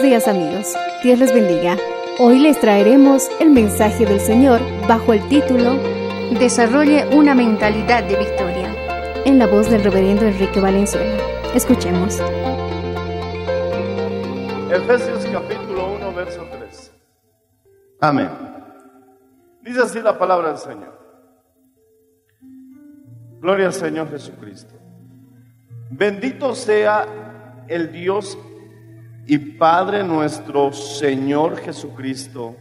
Buenos días amigos, Dios les bendiga. Hoy les traeremos el mensaje del Señor bajo el título Desarrolle una mentalidad de victoria. En la voz del reverendo Enrique Valenzuela. Escuchemos. Efesios capítulo 1, verso 3. Amén. Dice así la palabra del Señor. Gloria al Señor Jesucristo. Bendito sea el Dios y Padre nuestro Señor Jesucristo,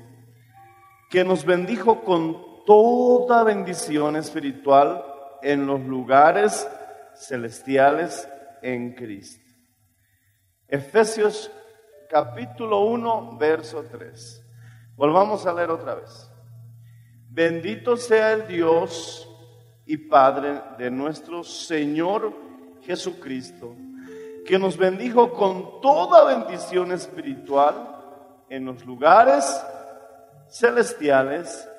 que nos bendijo con toda bendición espiritual en los lugares celestiales en Cristo. Efesios capítulo 1, verso 3. Volvamos a leer otra vez. Bendito sea el Dios y Padre de nuestro Señor Jesucristo, que nos bendijo con toda bendición espiritual en los lugares celestiales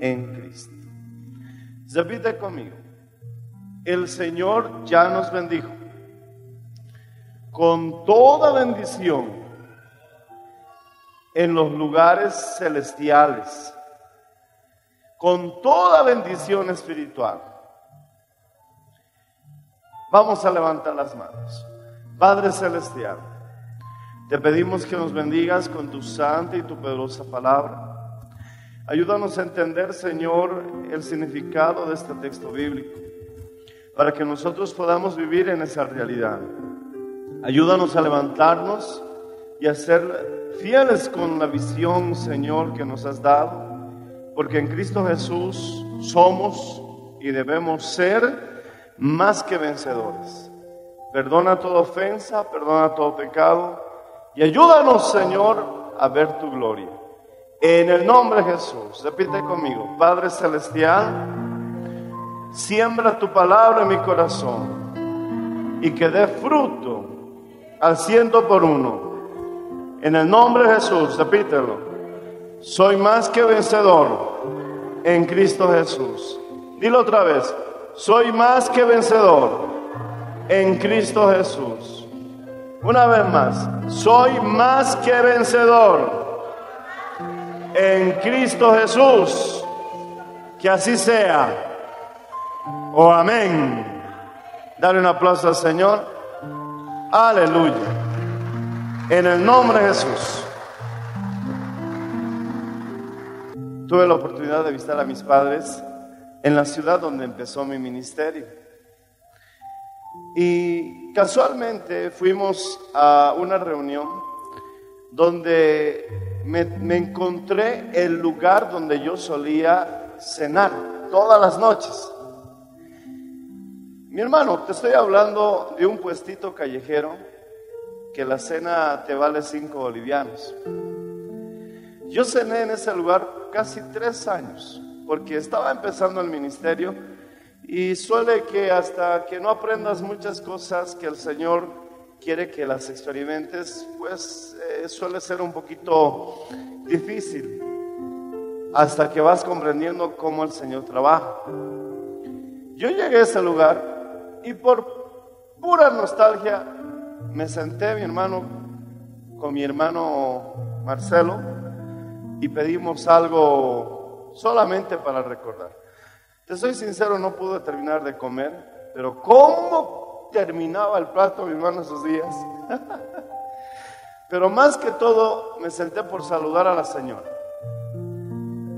en Cristo. Repite conmigo. El Señor ya nos bendijo con toda bendición en los lugares celestiales, con toda bendición espiritual. Vamos a levantar las manos. Padre Celestial, te pedimos que nos bendigas con tu santa y tu poderosa palabra. Ayúdanos a entender, Señor, el significado de este texto bíblico, para que nosotros podamos vivir en esa realidad. Ayúdanos a levantarnos y a ser fieles con la visión, Señor, que nos has dado, porque en Cristo Jesús somos y debemos ser más que vencedores. Perdona toda ofensa, perdona todo pecado y ayúdanos, Señor, a ver tu gloria. En el nombre de Jesús, repite conmigo, Padre Celestial, siembra tu palabra en mi corazón y que dé fruto al ciento por uno. En el nombre de Jesús, repítelo. Soy más que vencedor en Cristo Jesús. Dilo otra vez. Soy más que vencedor en Cristo Jesús. Una vez más. Soy más que vencedor en Cristo Jesús. Que así sea. Oh, amén. Dale un aplauso al Señor. Aleluya. En el nombre de Jesús. Tuve la oportunidad de visitar a mis padres en la ciudad donde empezó mi ministerio. Y casualmente fuimos a una reunión donde me, encontré el lugar donde yo solía cenar todas las noches. Mi hermano, te estoy hablando de un puestito callejero que la cena te vale cinco bolivianos. Yo cené en ese lugar casi tres años, porque estaba empezando el ministerio y suele que hasta que no aprendas muchas cosas que el Señor quiere que las experimentes, pues eh, suele ser un poquito difícil. hasta que vas comprendiendo cómo el Señor trabaja. Yo llegué a ese lugar y por pura nostalgia me senté, mi hermano, con mi hermano Marcelo y pedimos algo solamente para recordar. Te soy sincero, no pude terminar de comer, pero ¿cómo terminaba el plato, mi hermano, esos días? pero más que todo, me senté por saludar a la señora.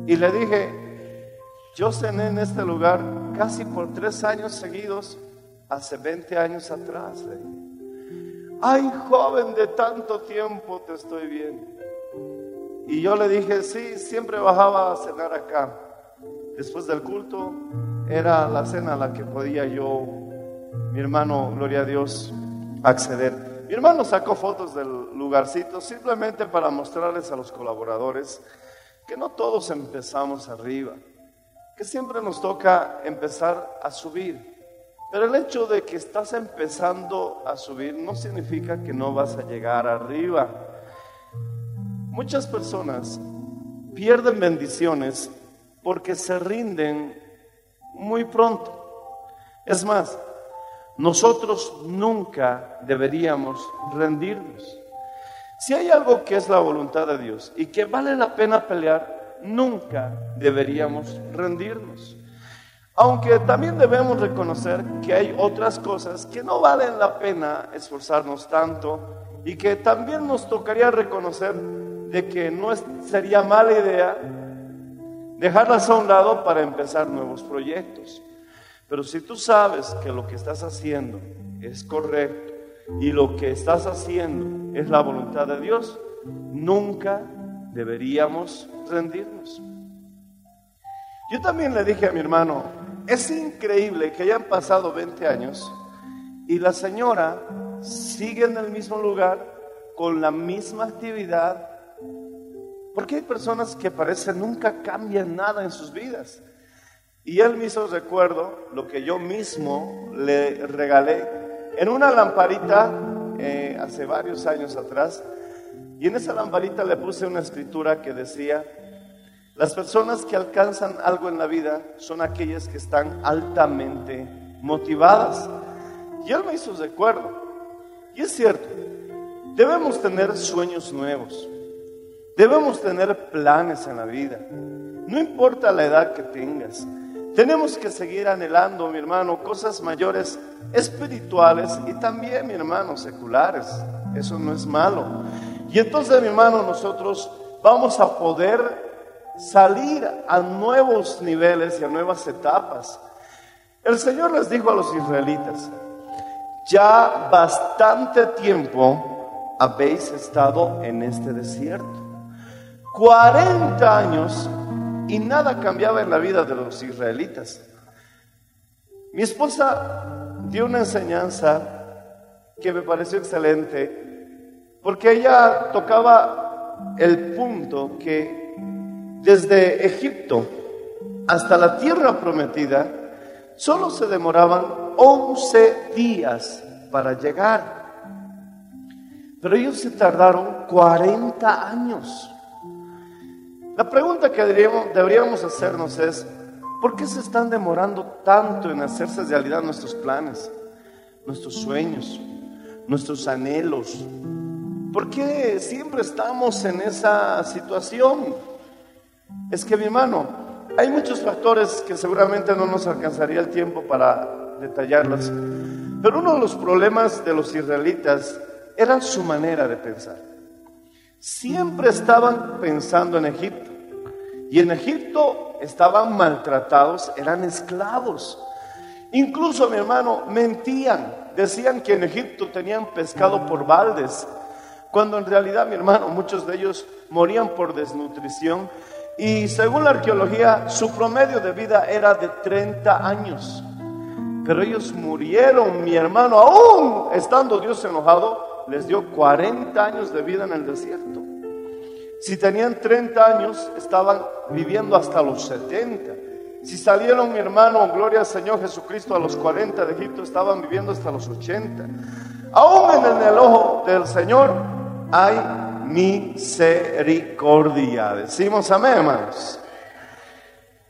Y le dije, yo cené en este lugar casi por tres años seguidos, hace 20 años atrás. le dije. Ay, joven, de tanto tiempo te estoy viendo. Y yo le dije, sí, siempre bajaba a cenar acá. Después del culto era la cena a la que podía yo, mi hermano, gloria a Dios, acceder. Mi hermano sacó fotos del lugarcito simplemente para mostrarles a los colaboradores que no todos empezamos arriba, que siempre nos toca empezar a subir. Pero el hecho de que estás empezando a subir no significa que no vas a llegar arriba. Muchas personas pierden bendiciones porque se rinden muy pronto. Es más, nosotros nunca deberíamos rendirnos. Si hay algo que es la voluntad de Dios y que vale la pena pelear, nunca deberíamos rendirnos. Aunque también debemos reconocer que hay otras cosas que no valen la pena esforzarnos tanto y que también nos tocaría reconocer de que no es- sería mala idea dejarlas a un lado para empezar nuevos proyectos. Pero si tú sabes que lo que estás haciendo es correcto y lo que estás haciendo es la voluntad de Dios, nunca deberíamos rendirnos. Yo también le dije a mi hermano, es increíble que hayan pasado 20 años y la señora sigue en el mismo lugar con la misma actividad, porque hay personas que parece nunca cambian nada en sus vidas. Y él me hizo recuerdo lo que yo mismo le regalé en una lamparita eh, hace varios años atrás. Y en esa lamparita le puse una escritura que decía, las personas que alcanzan algo en la vida son aquellas que están altamente motivadas. Y él me hizo recuerdo. Y es cierto, debemos tener sueños nuevos. Debemos tener planes en la vida. No importa la edad que tengas. Tenemos que seguir anhelando, mi hermano, cosas mayores espirituales y también, mi hermano, seculares. Eso no es malo. Y entonces, mi hermano, nosotros vamos a poder salir a nuevos niveles y a nuevas etapas. El Señor les dijo a los israelitas, ya bastante tiempo habéis estado en este desierto. 40 años y nada cambiaba en la vida de los israelitas. Mi esposa dio una enseñanza que me pareció excelente, porque ella tocaba el punto que desde Egipto hasta la tierra prometida solo se demoraban 11 días para llegar. Pero ellos se tardaron 40 años. La pregunta que deberíamos, hacernos es, ¿por qué se están demorando tanto en hacerse realidad nuestros planes, nuestros sueños, nuestros anhelos? ¿Por qué siempre estamos en esa situación? Es que mi hermano, hay muchos factores que seguramente no nos alcanzaría el tiempo para detallarlos, pero uno de los problemas de los israelitas era su manera de pensar. Siempre estaban pensando en Egipto. Y en Egipto estaban maltratados, eran esclavos. Incluso, mi hermano, mentían. Decían que en Egipto tenían pescado por baldes. Cuando en realidad, mi hermano, muchos de ellos morían por desnutrición. Y según la arqueología, su promedio de vida era de 30 años. Pero ellos murieron, mi hermano, aún estando Dios enojado, les dio 40 años de vida en el desierto. Si tenían 30 años, estaban viviendo hasta los 70. Si salieron, mi hermano, gloria al Señor Jesucristo, a los 40 de Egipto, estaban viviendo hasta los 80. Aún en el ojo del Señor hay misericordia. Decimos amén, hermanos.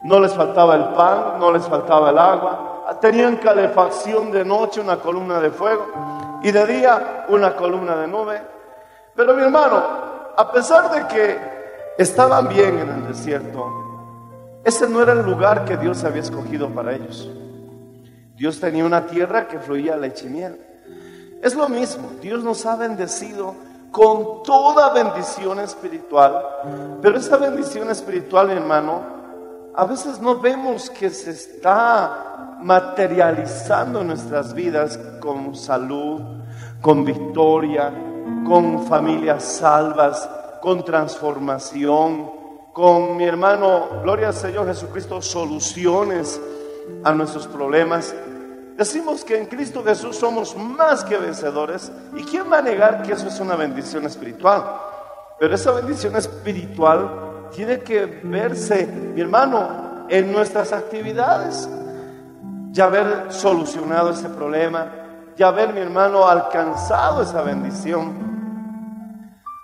No les faltaba el pan, no les faltaba el agua. Tenían calefacción de noche, una columna de fuego, y de día una columna de nube. Pero mi hermano, a pesar de que estaban bien en el desierto, ese no era el lugar que Dios había escogido para ellos. Dios tenía una tierra que fluía leche y miel. Es lo mismo, Dios nos ha bendecido con toda bendición espiritual, pero esta bendición espiritual, mi hermano, a veces no vemos que se está materializando en nuestras vidas con salud, con victoria, con familias salvas, con transformación, con mi hermano, gloria al Señor Jesucristo, soluciones a nuestros problemas. Decimos que en Cristo Jesús somos más que vencedores. ¿Y quién va a negar que eso es una bendición espiritual? Pero esa bendición espiritual tiene que verse, mi hermano, en nuestras actividades. Ya haber solucionado ese problema, ya haber, mi hermano, alcanzado esa bendición.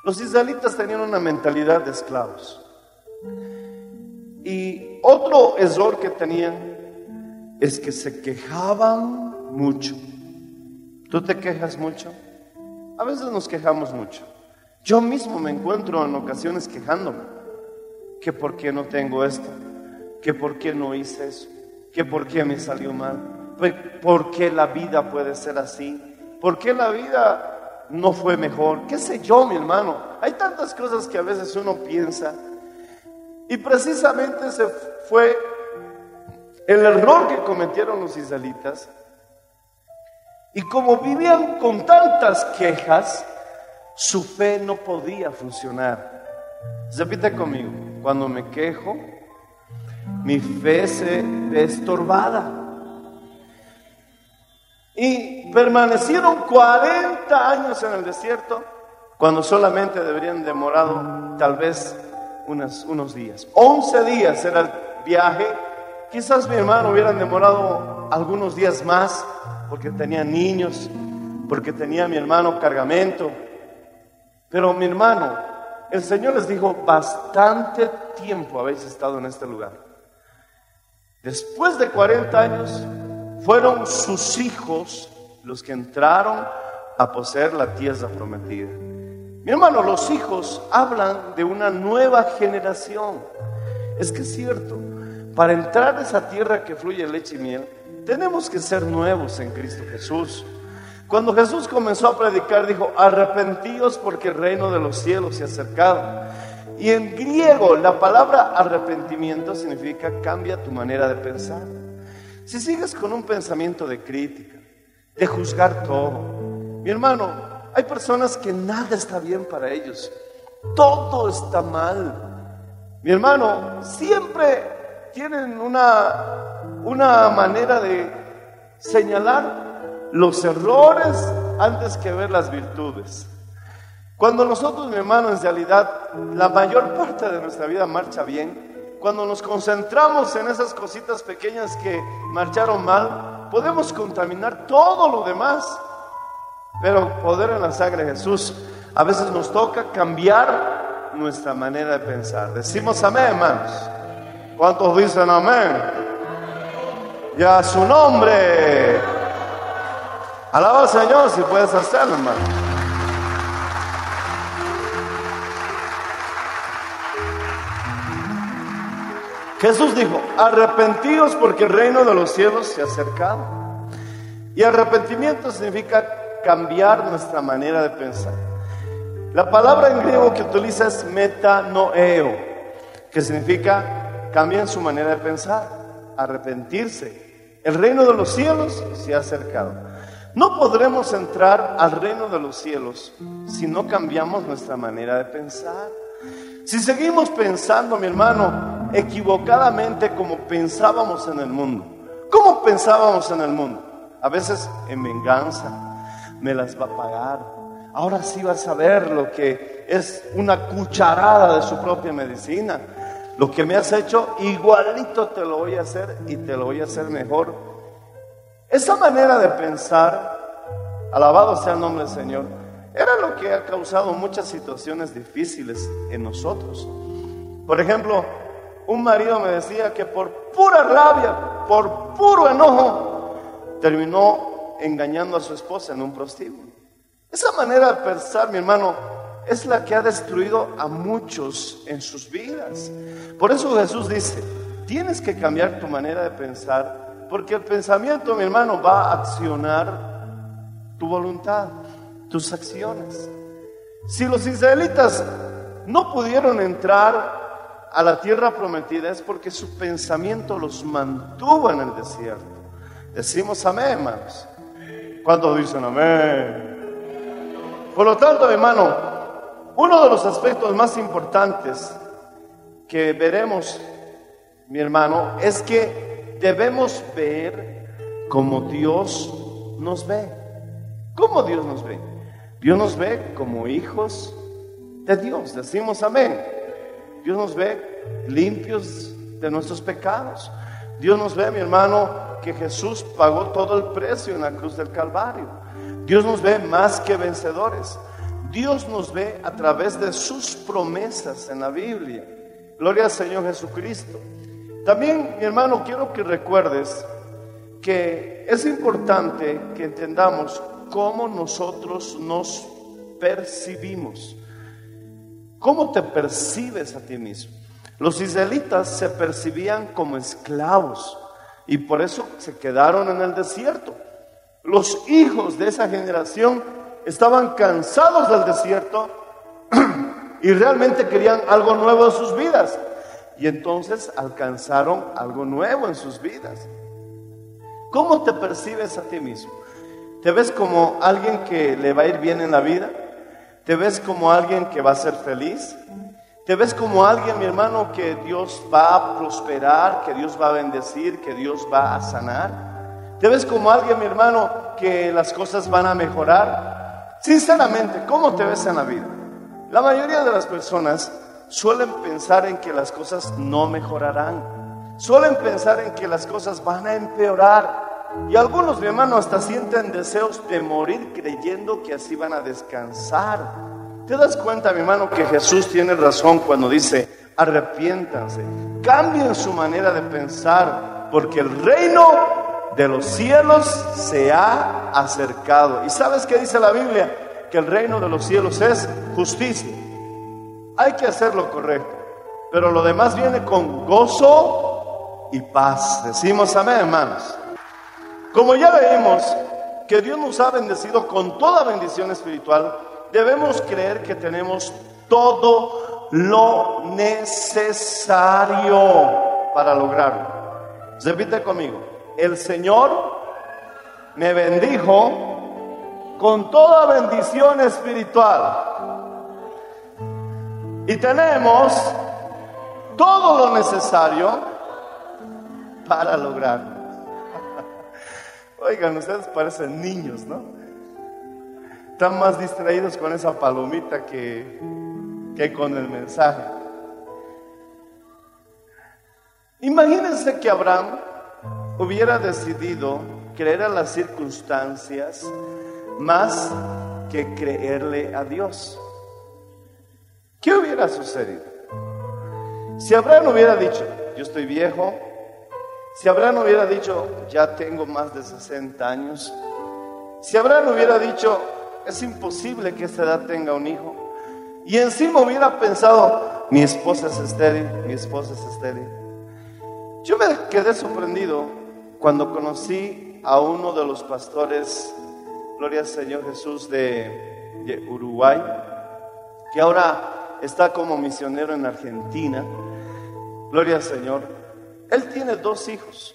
Los israelitas tenían una mentalidad de esclavos. Y otro error que tenían es que se quejaban mucho. ¿Tú te quejas mucho? A veces nos quejamos mucho. Yo mismo me encuentro en ocasiones quejándome. Que por qué no tengo esto, que por qué no hice eso, que por qué me salió mal, por qué la vida puede ser así, por qué la vida no fue mejor, qué sé yo, mi hermano. Hay tantas cosas que a veces uno piensa. Y precisamente se fue el error que cometieron los israelitas. Y como vivían con tantas quejas, su fe no podía funcionar. Repite conmigo, cuando me quejo, mi fe se ve estorbada. Y permanecieron 40 años en el desierto, cuando solamente deberían demorado tal vez unos, unos días. 11 días era el viaje Quizás mi hermano hubieran demorado algunos días más porque tenía niños, porque tenía mi hermano cargamento. Pero mi hermano, el Señor les dijo, bastante tiempo habéis estado en este lugar. Después de 40 años, fueron sus hijos los que entraron a poseer la tierra prometida. Mi hermano, los hijos hablan de una nueva generación. Es que es cierto, para entrar a esa tierra que fluye leche y miel, tenemos que ser nuevos en Cristo Jesús. Cuando Jesús comenzó a predicar, dijo, arrepentíos porque el reino de los cielos se ha. Y en griego la palabra arrepentimiento significa cambia tu manera de pensar. Si sigues con un pensamiento de crítica, de juzgar todo, mi hermano, hay personas que nada está bien para ellos, todo está mal. Mi hermano, siempre tienen una, una manera de señalar los errores antes que ver las virtudes. Cuando nosotros, mi hermano, en realidad la mayor parte de nuestra vida marcha bien, cuando nos concentramos en esas cositas pequeñas que marcharon mal, podemos contaminar todo lo demás. Pero poder en la sangre de Jesús, a veces nos toca cambiar nuestra manera de pensar. Decimos amén, hermanos. ¿Cuántos dicen amén? Y a su nombre. Alaba al Señor si puedes hacerlo, hermano. Jesús dijo, arrepentíos porque el reino de los cielos se ha acercado. Y arrepentimiento significa cambiar nuestra manera de pensar. La palabra en griego que utiliza es metanoeo, que significa Cambien su manera de pensar, arrepentirse. El reino de los cielos se ha acercado. No podremos entrar al reino de los cielos si no cambiamos nuestra manera de pensar. Si seguimos pensando, mi hermano, equivocadamente como pensábamos en el mundo. ¿Cómo pensábamos en el mundo? A veces en venganza, me las va a pagar. Ahora sí vas a ver lo que es una cucharada de su propia medicina. Lo que me has hecho, igualito te lo voy a hacer y te lo voy a hacer mejor. Esa manera de pensar, alabado sea el nombre del Señor, era lo que ha causado muchas situaciones difíciles en nosotros. Por ejemplo, un marido me decía que por pura rabia, por puro enojo, terminó engañando a su esposa en un prostíbulo. Esa manera de pensar, mi hermano, es la que ha destruido a muchos en sus vidas. Por eso Jesús dice, tienes que cambiar tu manera de pensar, porque el pensamiento, mi hermano, va a accionar tu voluntad, tus acciones. Si los israelitas no pudieron entrar a la tierra prometida es porque su pensamiento los mantuvo en el desierto. Decimos amén, hermanos. ¿Cuántos dicen amén? Por lo tanto, hermano, uno de los aspectos más importantes que veremos, mi hermano, es que debemos ver como Dios nos ve. ¿Cómo Dios nos ve? Dios nos ve como hijos de Dios. Decimos amén. Dios nos ve limpios de nuestros pecados. Dios nos ve, mi hermano, que Jesús pagó todo el precio en la cruz del Calvario. Dios nos ve más que vencedores. Dios nos ve a través de sus promesas en la Biblia. Gloria al Señor Jesucristo. También, mi hermano, quiero que recuerdes que es importante que entendamos cómo nosotros nos percibimos. ¿Cómo te percibes a ti mismo? Los israelitas se percibían como esclavos y por eso se quedaron en el desierto. Los hijos de esa generación estaban cansados del desierto y realmente querían algo nuevo en sus vidas. Y entonces alcanzaron algo nuevo en sus vidas. ¿Cómo te percibes a ti mismo? ¿Te ves como alguien que le va a ir bien en la vida? ¿Te ves como alguien que va a ser feliz? ¿Te ves como alguien, mi hermano, que Dios va a prosperar, que Dios va a bendecir, que Dios va a sanar? ¿Te ves como alguien, mi hermano, que las cosas van a mejorar? Sinceramente, ¿cómo te ves en la vida? La mayoría de las personas suelen pensar en que las cosas no mejorarán. Suelen pensar en que las cosas van a empeorar. Y algunos, mi hermano, hasta sienten deseos de morir creyendo que así van a descansar. ¿Te das cuenta, mi hermano, que Jesús tiene razón cuando dice, arrepiéntanse, cambien su manera de pensar, porque el reino de los cielos se ha acercado. ¿Y sabes qué dice la Biblia? Que el reino de los cielos es justicia. Hay que hacer lo correcto, pero lo demás viene con gozo y paz. Decimos amén, hermanos. Como ya leímos que Dios nos ha bendecido con toda bendición espiritual, debemos creer que tenemos todo lo necesario para lograrlo. Repite conmigo, el Señor me bendijo con toda bendición espiritual. Y tenemos todo lo necesario para lograrlo. Oigan, ustedes parecen niños, ¿no? Están más distraídos con esa palomita que, que con el mensaje. Imagínense que Abraham hubiera decidido creer a las circunstancias más que creerle a Dios. ¿Qué hubiera sucedido? Si Abraham hubiera dicho, yo estoy viejo, si Abraham hubiera dicho, ya tengo más de 60 años, si Abraham hubiera dicho, es imposible que a esta edad tenga un hijo, y encima hubiera pensado, mi esposa es estéril, mi esposa es estéril. Yo me quedé sorprendido cuando conocí a uno de los pastores, gloria al Señor Jesús, de, de Uruguay, que ahora está como misionero en Argentina. Gloria al Señor. Él tiene dos hijos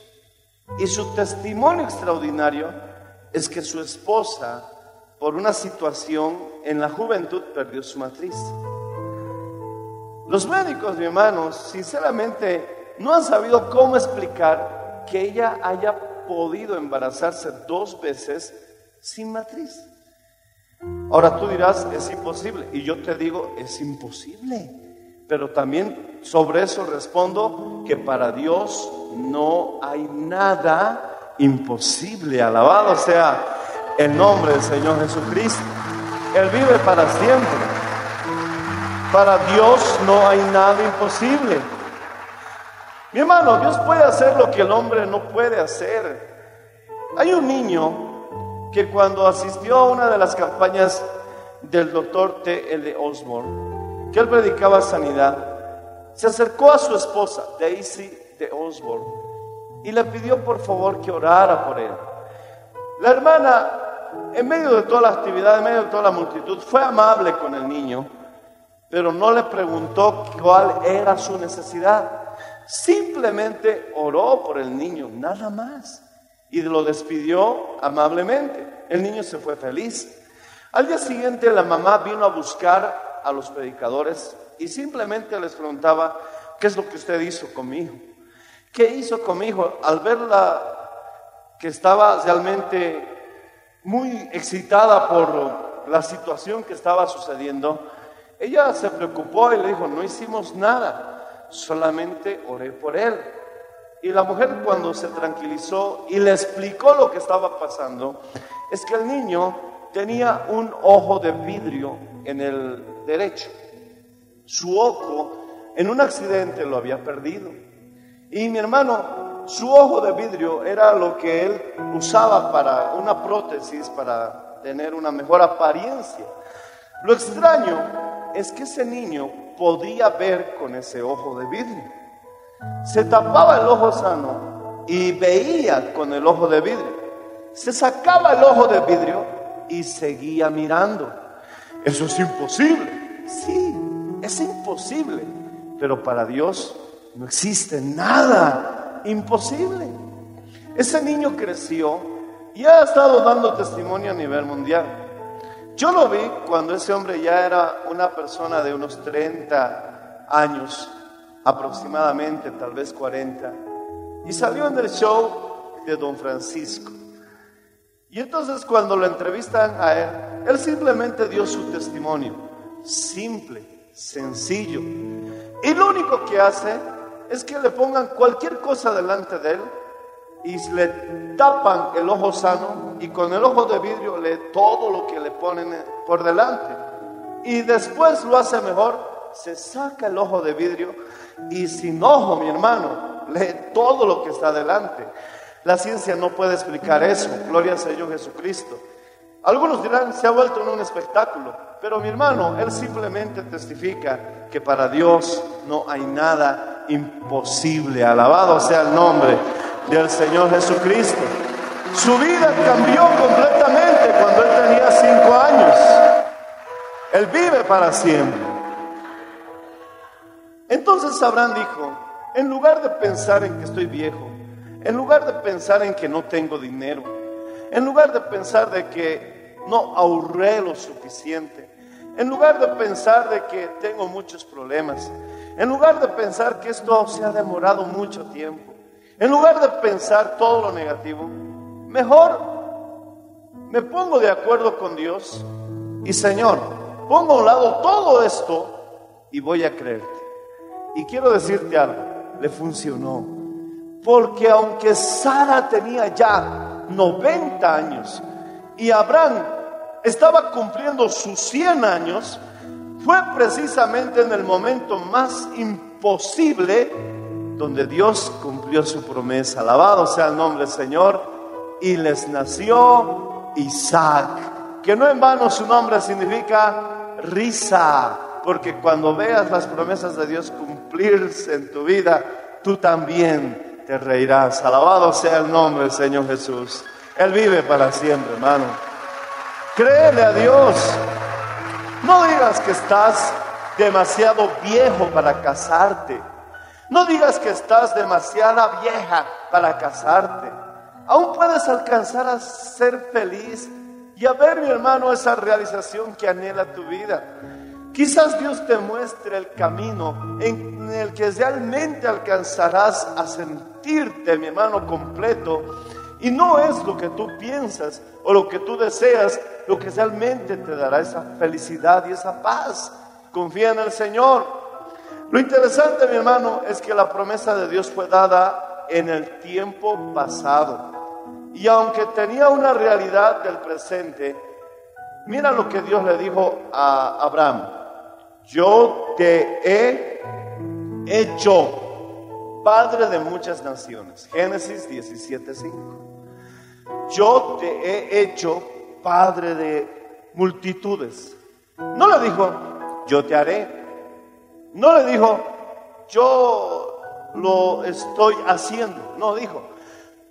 y su testimonio extraordinario es que su esposa, por una situación en la juventud, perdió su matriz. Los médicos, mi hermanos, sinceramente no han sabido cómo explicar que ella haya podido embarazarse dos veces sin matriz. Ahora tú dirás, es imposible. Y yo te digo, es imposible. Pero también sobre eso respondo que para Dios no hay nada imposible. Alabado sea el nombre del Señor Jesucristo. Él vive para siempre. Para Dios no hay nada imposible. Mi hermano, Dios puede hacer lo que el hombre no puede hacer. Hay un niño que cuando asistió a una de las campañas del doctor T. L. Osborne, que él predicaba sanidad, se acercó a su esposa, Daisy de Osborne, y le pidió por favor que orara por él. La hermana, en medio de toda la actividad, en medio de toda la multitud, fue amable con el niño, pero no le preguntó cuál era su necesidad. Simplemente oró por el niño, nada más. Y lo despidió amablemente. El niño se fue feliz. Al día siguiente la mamá vino a buscar a los predicadores y simplemente les preguntaba, ¿qué es lo que usted hizo con mi? ¿Qué hizo con mi hijo? Al verla que estaba realmente muy excitada por la situación que estaba sucediendo, ella se preocupó y le dijo, no hicimos nada, solamente oré por él. Y la mujer cuando se tranquilizó y le explicó lo que estaba pasando, es que el niño tenía un ojo de vidrio en el derecho. Su ojo en un accidente lo había perdido. Y mi hermano, su ojo de vidrio era lo que él usaba para una prótesis, para tener una mejor apariencia. Lo extraño es que ese niño podía ver con ese ojo de vidrio. Se tapaba el ojo sano y veía con el ojo de vidrio. Se sacaba el ojo de vidrio y seguía mirando. Eso es imposible. Sí, es imposible. Pero para Dios no existe nada imposible. Ese niño creció y ha estado dando testimonio a nivel mundial. Yo lo vi cuando ese hombre ya era una persona de unos 30 años, aproximadamente, tal vez 40, y salió en el show de Don Francisco. Y entonces cuando lo entrevistan a él, él simplemente dio su testimonio, simple, sencillo. Y lo único que hace es que le pongan cualquier cosa delante de él y le tapan el ojo sano y con el ojo de vidrio lee todo lo que le ponen por delante. Y después lo hace mejor, se saca el ojo de vidrio y sin ojo, mi hermano, lee todo lo que está delante. La ciencia no puede explicar eso, gloria al Señor Jesucristo. Algunos dirán, se ha vuelto en un espectáculo, pero mi hermano, él simplemente testifica que para Dios no hay nada imposible. Alabado sea el nombre del Señor Jesucristo. Su vida cambió completamente cuando él tenía cinco años. Él vive para siempre. Entonces Abraham dijo, en lugar de pensar en que estoy viejo, en lugar de pensar en que no tengo dinero, en lugar de pensar de que no ahorré lo suficiente, en lugar de pensar de que tengo muchos problemas, en lugar de pensar que esto se ha demorado mucho tiempo, en lugar de pensar todo lo negativo, mejor me pongo de acuerdo con Dios y Señor, pongo a un lado todo esto y voy a creerte. Y quiero decirte algo, le funcionó. Porque aunque Sara tenía ya 90 años y Abraham estaba cumpliendo sus 100 años, fue precisamente en el momento más imposible donde Dios cumplió su promesa. Alabado sea el nombre del Señor. Y les nació Isaac, que no en vano su nombre significa risa, porque cuando veas las promesas de Dios en tu vida, tú también te reirás. Alabado sea el nombre del Señor Jesús. Él vive para siempre, hermano. Créele a Dios. No digas que estás demasiado viejo para casarte. No digas que estás demasiada vieja para casarte. Aún puedes alcanzar a ser feliz y a ver, mi hermano, esa realización que anhela tu vida. Quizás Dios te muestre el camino en el que realmente alcanzarás a sentirte, mi hermano, completo. Y no es lo que tú piensas o lo que tú deseas, lo que realmente te dará esa felicidad y esa paz. Confía en el Señor. Lo interesante, mi hermano, es que la promesa de Dios fue dada en el tiempo pasado. Y aunque tenía una realidad del presente, mira lo que Dios le dijo a Abraham. Yo te he hecho padre de muchas naciones. Génesis 17:5. Yo te he hecho padre de multitudes. No le dijo, yo te haré. No le dijo, yo lo estoy haciendo. No, dijo,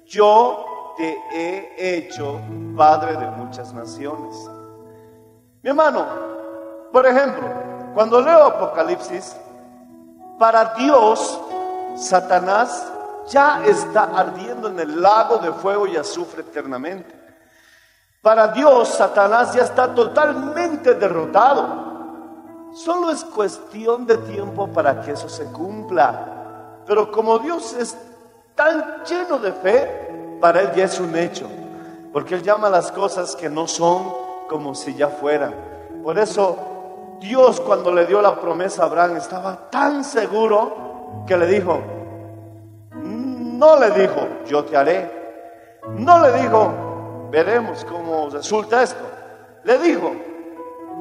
yo te he hecho padre de muchas naciones. Mi hermano, por ejemplo, cuando leo Apocalipsis, para Dios, Satanás ya está ardiendo en el lago de fuego y azufre eternamente. Para Dios, Satanás ya está totalmente derrotado. Solo es cuestión de tiempo para que eso se cumpla. Pero como Dios es tan lleno de fe, para Él ya es un hecho. Porque Él llama las cosas que no son como si ya fueran. Por eso Dios cuando le dio la promesa a Abraham estaba tan seguro que le dijo, no le dijo, yo te haré. No le dijo, veremos cómo resulta esto. Le dijo,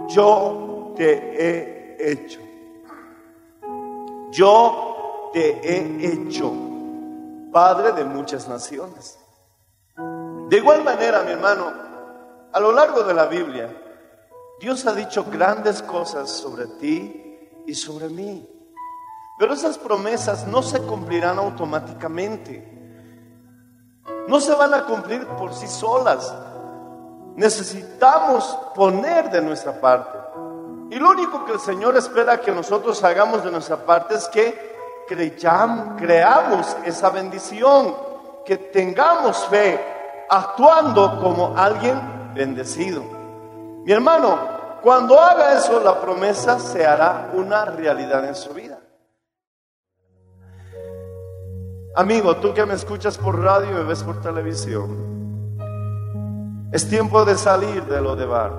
yo te he hecho. Yo te he hecho padre de muchas naciones. De igual manera, mi hermano, a lo largo de la Biblia, Dios ha dicho grandes cosas sobre ti y sobre mí. Pero esas promesas no se cumplirán automáticamente. No se van a cumplir por sí solas. Necesitamos poner de nuestra parte. Y lo único que el Señor espera que nosotros hagamos de nuestra parte es que creyamos, creamos esa bendición, que tengamos fe, actuando como alguien bendecido. Mi hermano, cuando haga eso, la promesa se hará una realidad en su vida. Amigo, tú que me escuchas por radio y me ves por televisión, es tiempo de salir de lo de bar.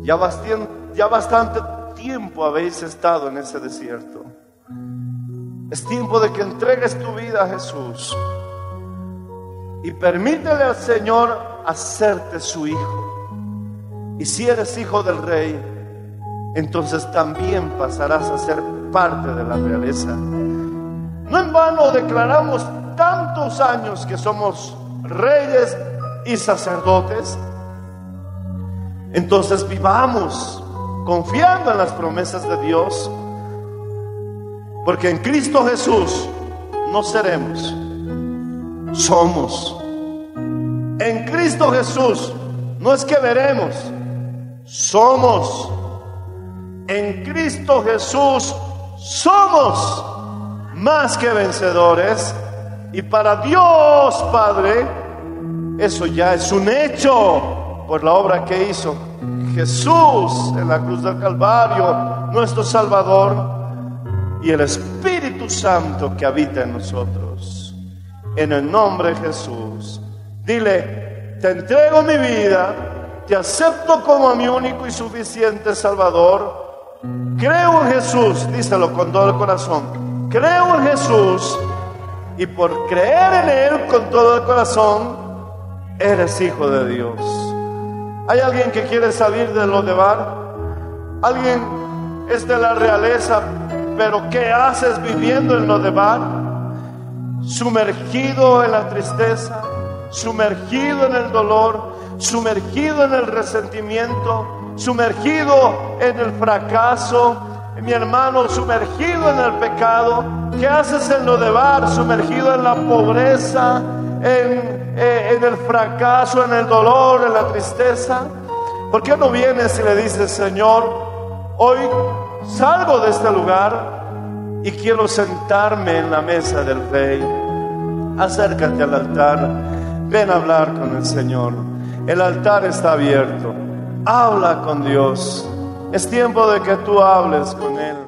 Ya, bastante, ya bastante tiempo habéis estado en ese desierto. Es tiempo de que entregues tu vida a Jesús y permítele al Señor hacerte su hijo. Y si eres hijo del rey, entonces también pasarás a ser parte de la realeza. No en vano declaramos tantos años que somos reyes y sacerdotes. Entonces vivamos confiando en las promesas de Dios, porque en Cristo Jesús no seremos, somos. En Cristo Jesús no es que veremos, somos. En Cristo Jesús somos más que vencedores. Y para Dios Padre, eso ya es un hecho por la obra que hizo Jesús en la cruz del Calvario, nuestro Salvador, y el Espíritu Santo que habita en nosotros. En el nombre de Jesús. Dile, te entrego mi vida, te acepto como mi único y suficiente Salvador. Creo en Jesús, díselo con todo el corazón. Creo en Jesús y por creer en Él con todo el corazón, eres hijo de Dios. ¿Hay alguien que quiere salir de lo de bar? ¿Alguien es de la realeza, pero qué haces viviendo en lo de bar? Sumergido en la tristeza, sumergido en el dolor, sumergido en el resentimiento, sumergido en el fracaso, mi hermano, sumergido en el pecado. ¿Qué haces en lo de bar? Sumergido en la pobreza, en, eh, en el fracaso, en el dolor, en la tristeza. ¿Por qué no vienes y le dices, Señor, hoy salgo de este lugar y quiero sentarme en la mesa del rey? Acércate al altar, ven a hablar con el Señor. El altar está abierto. Habla con Dios. Es tiempo de que tú hables con Él.